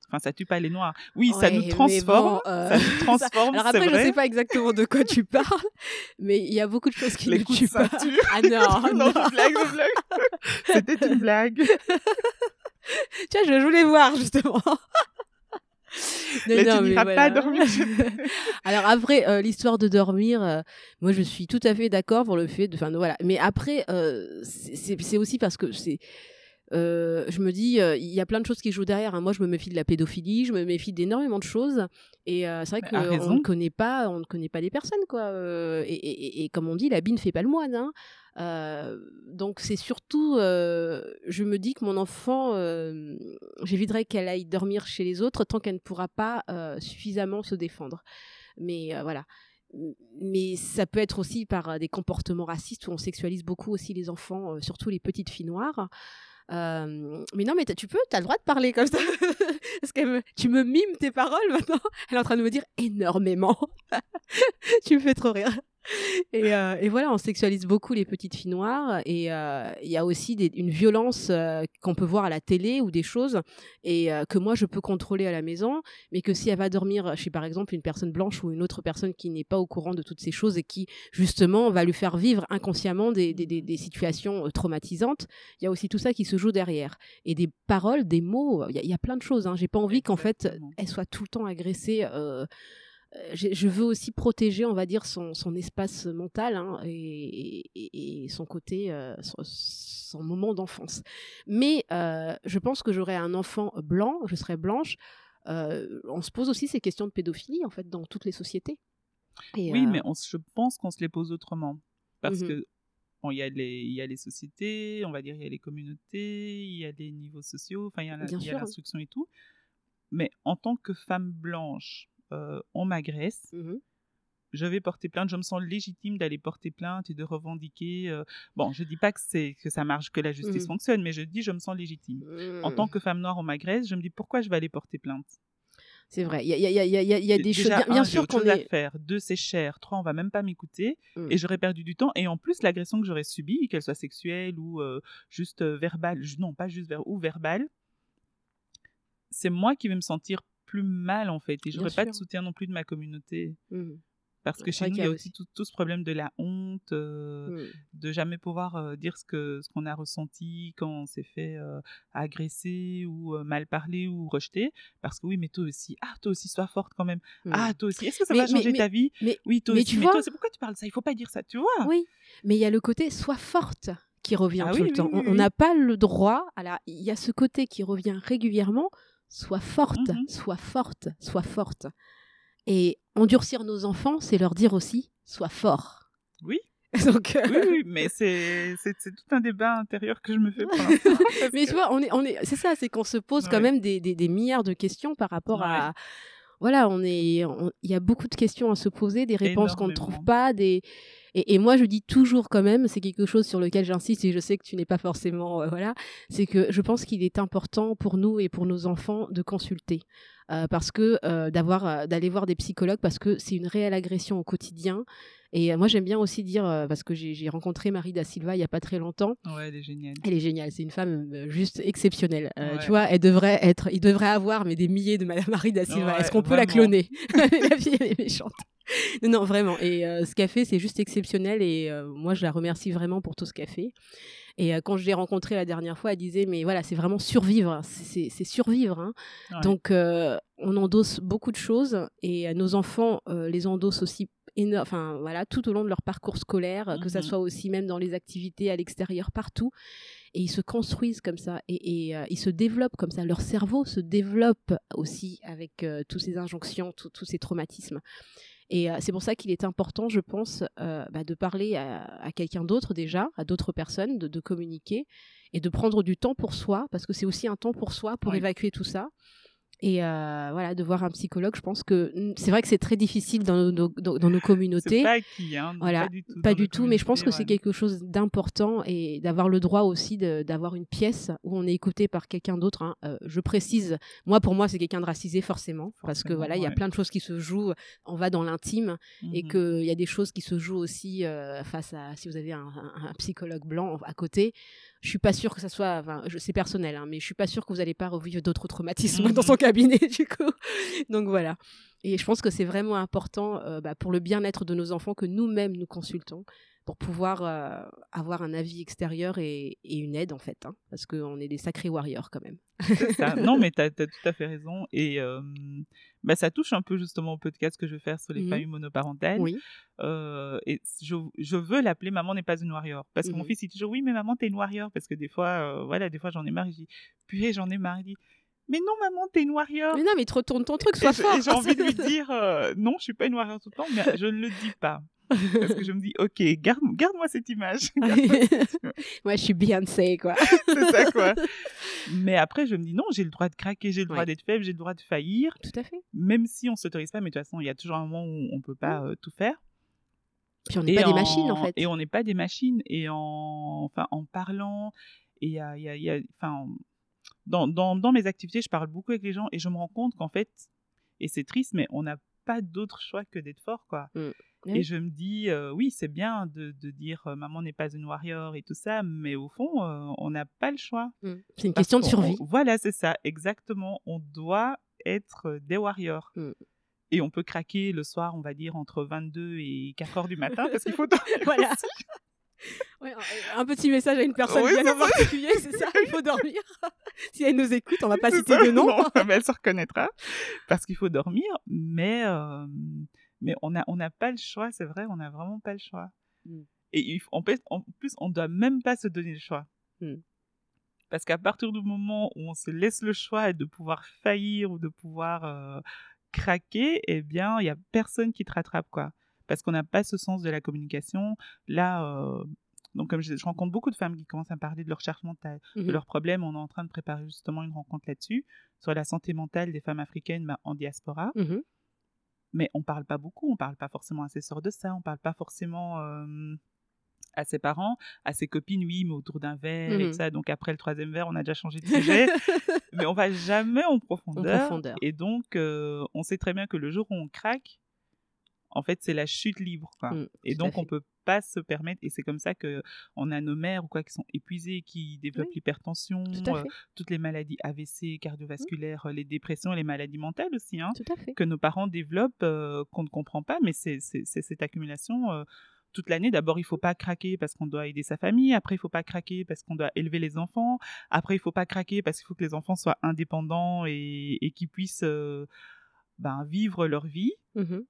Enfin, ça tue pas les noirs. Oui, ça nous transforme. bon, euh, Ça nous [LAUGHS] transforme, Alors après, je vrai. sais pas exactement de quoi tu parles, mais il y a beaucoup de choses qui Les ne de tuent pas. ceinture. Ah non, [LAUGHS] non, non. blague, blague. [LAUGHS] C'était une blague. Tiens, je voulais voir justement. Non, [LAUGHS] Mais non, tu mais n'iras voilà. pas dormir [LAUGHS] Alors après, euh, l'histoire de dormir, euh, moi je suis tout à fait d'accord pour le fait de, enfin voilà. Mais après, euh, c'est- aussi parce que c'est, euh, je me dis, euh, il y a plein de choses qui jouent derrière. hein. Moi, je me méfie de la pédophilie, je me méfie d'énormément de choses. Et euh, c'est vrai qu'on ne connaît pas, on ne connaît pas les personnes, quoi. Et, et- et- et comme on dit, l'habit ne fait pas le moine. Hein. Euh, donc c'est surtout, euh, je me dis que mon enfant, euh, j'éviterais qu'elle aille dormir chez les autres tant qu'elle ne pourra pas suffisamment se défendre. Mais voilà. Mais ça peut être aussi par des comportements racistes où on sexualise beaucoup aussi les enfants, surtout les petites filles noires. Mais non, mais tu peux, tu as le droit de parler comme ça. [LAUGHS] Parce que tu me mimes tes paroles maintenant. Elle est en train de me dire énormément. [LAUGHS] tu me fais trop rire. [LAUGHS] Et, euh, et voilà, on sexualise beaucoup les petites filles noires. Et euh, il y a aussi des- une violence euh, qu'on peut voir à la télé ou des choses et que moi je peux contrôler à la maison, mais que si elle va dormir chez par exemple une personne blanche ou une autre personne qui n'est pas au courant de toutes ces choses et qui justement va lui faire vivre inconsciemment des, des, des- des situations traumatisantes, il y a aussi tout ça qui se joue derrière. Et des paroles, des mots, il y, a- il y a plein de choses. Hein. J'ai pas envie qu'en fait elle soit tout le temps agressée. Euh, je veux aussi protéger, on va dire, son, son espace mental hein, et, et- et son côté, euh, son, son moment d'enfance. Mais euh, je pense que j'aurais un enfant blanc, je serais blanche. euh, on se pose aussi ces questions de pédophilie, en fait, dans toutes les sociétés. Et, Oui, mais on, je pense qu'on se les pose autrement. Parce que bon, il y, a les- il y a les sociétés, on va dire, il y a les communautés, il y a les niveaux sociaux, enfin, il y a l'instruction et tout. Mais en tant que femme blanche, euh, on m'agresse, mhm. je vais porter plainte, je me sens légitime d'aller porter plainte et de revendiquer. euh, Bon, je dis pas que, c'est, que ça marche, que la justice Mhm. fonctionne, mais je dis je me sens légitime. En tant que femme noire, on m'agresse, je me dis pourquoi je vais aller porter plainte? C'est vrai, il y a, y y y des choses. Bien, bien sûr qu'on est. faire. Deux, c'est cher. Trois, on va même pas m'écouter. Mm. Et j'aurais perdu du temps. Et en plus, l'agression que j'aurais subie, qu'elle soit sexuelle ou euh, juste euh, verbale, non, pas juste ou verbale, c'est moi qui vais me sentir plus mal en fait. Et Bien j'aurais pas de soutien non plus de ma communauté. Mhm. Parce que chez nous, il y a aussi tout, tout ce problème de la honte, euh, Mhm. de jamais pouvoir euh, dire ce que ce qu'on a ressenti quand on s'est fait euh, agresser ou mal parler ou rejeter. Parce que oui, mais toi aussi, ah, toi aussi, sois forte quand même. Mhm. Ah, toi aussi, est-ce que ça Mais- va changer mais- ta vie? mais- Oui, toi mais aussi. tu mais vois- toi, c'est pourquoi tu parles de ça? Il faut pas dire ça, tu vois Oui, mais il y a le côté sois forte qui revient Ah tout oui, le oui, temps. oui, On- n'a pas le droit. À la... Il y a ce côté qui revient régulièrement. Sois forte, Mhm. sois forte, sois forte. Et endurcir nos enfants, c'est leur dire aussi sois fort. Oui. [LAUGHS] Donc, euh, Oui, oui, mais c'est tout un débat intérieur que je me fais pour parce [LAUGHS] mais que- tu vois, on est, on est, c'est ça, c'est qu'on se pose quand même des, des, des milliards de questions par rapport à. Voilà, on est, il y a beaucoup de questions à se poser, des réponses qu'on ne trouve pas, des. Et, et moi, je dis toujours quand même, c'est quelque chose sur lequel j'insiste et je sais que tu n'es pas forcément, euh, voilà, c'est que je pense qu'il est important pour nous et pour nos enfants de consulter, Euh, parce que euh, d'avoir, d'aller voir des psychologues, parce que c'est une réelle agression au quotidien. Et moi, j'aime bien aussi dire, parce que j'ai rencontré Marie da Silva il y a pas très longtemps. Ouais, elle est géniale. Elle est géniale, c'est une femme juste exceptionnelle. Ouais. Tu vois, elle devrait être, il devrait avoir mais des milliers de Madame Marie da Silva. Ouais, Est-ce qu'on peut la cloner? [LAUGHS] [LAUGHS] La fille elle est méchante. Non, [LAUGHS] non, vraiment. Et euh, ce qu'elle fait, c'est juste exceptionnel. Et euh, moi, je la remercie vraiment pour tout ce qu'elle fait. Et euh, quand je l'ai rencontrée la dernière fois, elle disait, mais voilà, c'est vraiment survivre. C'est- C'est survivre. hein. Ouais. Donc, euh, on endosse beaucoup de choses et nos enfants les endossent aussi enfin voilà tout au long de leur parcours scolaire que ça Mhm. soit aussi même dans les activités à l'extérieur partout et ils se construisent comme ça et, et, euh, ils se développent comme ça leur cerveau se développe aussi avec euh, toutes ces injonctions tous ces traumatismes Et euh, c'est pour ça qu'il est important, je pense, euh, bah, de parler à, à quelqu'un d'autre déjà, à d'autres personnes, de, de communiquer et de prendre du temps pour soi, parce que c'est aussi un temps pour soi pour Oui. évacuer tout ça. Et euh, voilà, de voir un psychologue, je pense que mm, c'est vrai que c'est très difficile dans nos, dans, dans nos communautés. pas acquis, hein. Voilà, Pas du tout. Pas dans du nos tout, mais je pense que c'est quelque chose d'important et d'avoir le droit aussi d'avoir une pièce où on est écouté par quelqu'un d'autre. hein. Euh, je précise, moi pour moi c'est quelqu'un de racisé forcément, parce que voilà, il y a plein de choses qui se jouent, on va dans l'intime et Mhm. qu'il y a des choses qui se jouent aussi euh, face à si vous avez un, un- un psychologue blanc à côté. Je suis pas sûre que ça soit, enfin, c'est personnel, hein, mais je suis pas sûre que vous n'allez pas revivre d'autres traumatismes Mhm. [LAUGHS] dans son cabinet [LAUGHS] du coup. Donc voilà. Et je pense que c'est vraiment important euh, bah, pour le bien-être de nos enfants que nous-mêmes nous consultons pour pouvoir euh, avoir un avis extérieur et, et une aide en fait, hein, parce qu'on est des sacrés warriors quand même. Ça. [LAUGHS] Non, mais tu as, tout à fait raison. Et euh, bah, ça touche un peu justement au podcast que je vais faire sur les Mhm. familles monoparentales. Oui. Euh, et je, je veux l'appeler Maman n'est pas une warrior. Parce que mon Mhm. fils, il dit toujours Oui, mais maman, t'es une warrior. Parce que des fois, voilà, des fois, j'en ai marre. Je dis Purée, j'en ai marre. Mais non, maman, t'es une warrior. Mais non, mais te retourne ton truc, sois fort. j'ai envie de lui [LAUGHS] dire euh, Non, je suis pas une warrior tout le temps, mais je ne le dis pas. Parce que je me dis Ok, garde, garde-moi cette image. [LAUGHS] Moi, je suis Beyoncé, quoi. [LAUGHS] C'est ça, quoi. Mais après, je me dis Non, j'ai le droit de craquer, j'ai le droit Ouais. d'être faible, j'ai le droit de faillir. Tout à fait. même si on s'autorise pas, mais de toute façon, il y a toujours un moment où on peut pas euh, tout faire. Puis on n'est pas des machines, en fait. Et on n'est pas des machines. Et en, enfin, en parlant, et il y a, y a- y a- enfin, dans, dans, dans mes activités, je parle beaucoup avec les gens et je me rends compte qu'en fait, et c'est triste, mais on n'a pas d'autre choix que d'être fort, quoi. Oui. Et je me dis, euh, oui, c'est bien de, de dire euh, maman n'est pas une warrior et tout ça, mais au fond, euh, on n'a pas le choix. Mm. C'est une Parce question de survie. on- voilà, c'est ça, exactement. On doit être des warriors. Mm. Et on peut craquer le soir, on va dire, entre 22 et 4 heures du matin, parce qu'il faut [LAUGHS] dormir Voilà. Ouais, un- un petit message à une personne Oui, bien en particulier, c'est ça, il faut dormir. [LAUGHS] si elle nous écoute, on va pas citer ça. de nom. Non, [LAUGHS] mais elle se reconnaîtra, parce qu'il faut dormir, mais, euh, mais on n'a on pas le choix, c'est vrai, on n'a vraiment pas le choix. Mm. Et il faut- en, plus, en plus, on ne doit même pas se donner le choix. Mm. Parce qu'à partir du moment où on se laisse le choix de pouvoir faillir ou de pouvoir euh, craquer, eh bien, il y a personne qui te rattrape, quoi. Parce qu'on n'a pas ce sens de la communication. Là, euh, donc comme je, je rencontre beaucoup de femmes qui commencent à me parler de leur charge mentale, de Mhm. leurs problèmes. On est en train de préparer justement une rencontre là-dessus, sur la santé mentale des femmes africaines bah, en diaspora. Mhm. Mais on parle pas beaucoup, on parle pas forcément à ses sœurs de ça, on parle pas forcément euh, à ses parents, à ses copines, oui, mais autour d'un verre et Mhm. tout ça. Donc après le troisième verre, on a déjà changé de sujet. [LAUGHS] mais on va jamais en profondeur. profondeur. Et donc, euh, on sait très bien que le jour où on craque, en fait, c'est la chute libre. quoi. Mm, et donc, on peut pas se permettre. Et c'est comme ça que on a nos mères ou quoi qui sont épuisées, qui développent Oui. l'hypertension, Tout euh, toutes les maladies AVC, cardiovasculaires, euh, les dépressions, les maladies mentales aussi. Hein, que nos parents développent euh, qu'on ne comprend pas, mais c'est cette accumulation euh, toute l'année. D'abord, il faut pas craquer parce qu'on doit aider sa famille. Après, il faut pas craquer parce qu'on doit élever les enfants. Après, il faut pas craquer parce qu'il faut que les enfants soient indépendants et, et qu'ils puissent euh, ben, vivre leur vie. Mhm.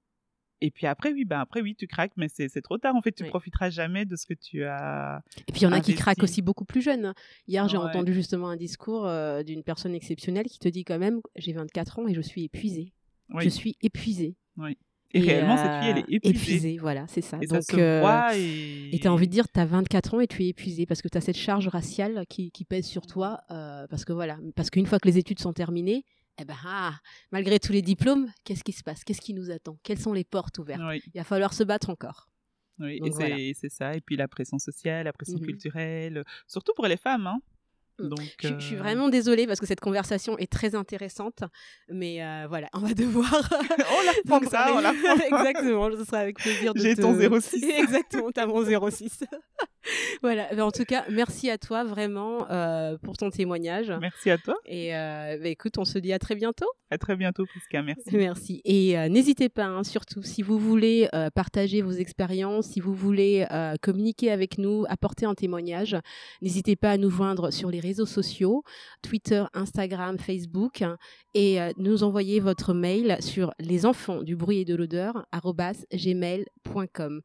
Et puis après, oui, ben après, oui, tu craques, mais c'est trop tard. En fait, tu Oui. profiteras jamais de ce que tu as. Et puis il y en a qui craquent aussi beaucoup plus jeunes. Hier, j'ai Ouais. entendu justement un discours euh, d'une personne exceptionnelle qui te dit quand même j'ai 24 ans et je suis épuisée. Oui. Je suis épuisée. Et, réellement, cette fille, elle euh, est épuisée. voilà, c'est ça. Et Donc, ça euh. Et tu as envie de dire, tu as 24 ans et tu es épuisé parce que tu as cette charge raciale qui, qui pèse sur toi. euh, parce que voilà, parce qu'une fois que les études sont terminées, eh ben, ah, malgré tous les diplômes, qu'est-ce qui se passe? Qu'est-ce qui nous attend? Quelles sont les portes ouvertes? Oui. Il va falloir se battre encore. Oui, Donc et c'est voilà. c'est ça. Et puis la pression sociale, la pression Mhm. culturelle, surtout pour les femmes. Hein. Donc, Je, je suis euh, vraiment désolée parce que cette conversation est très intéressante. Mais euh, voilà, on va devoir. [LAUGHS] on la Donc, reprendra, on la. [LAUGHS] Exactement, ce sera avec plaisir de J'ai te... ton 06. [LAUGHS] Exactement, t'as mon 06. voilà, mais en tout cas, merci à toi vraiment euh, pour ton témoignage. Merci à toi. Et euh, bah, écoute, on se dit à très bientôt. À très bientôt, Prisca. Merci. Merci. Et n'hésitez pas, hein, surtout, si vous voulez partager vos expériences, si vous voulez communiquer avec nous, apporter un témoignage, n'hésitez pas à nous joindre sur les réseaux sociaux, Twitter, Instagram, Facebook, et euh, nous envoyer votre mail sur les enfants du bruit et de l'odeur gmail.com.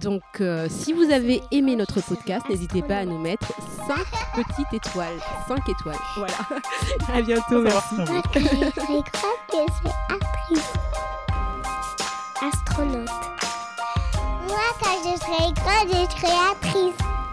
Donc, euh, si vous avez aimé notre podcast, n'hésitez pas à nous mettre 5 petites étoiles. 5 étoiles. Voilà. [LAUGHS] à bientôt. Merci. Moi, que c'est actrice. Astronaute. quand je serai grande, je serai actrice.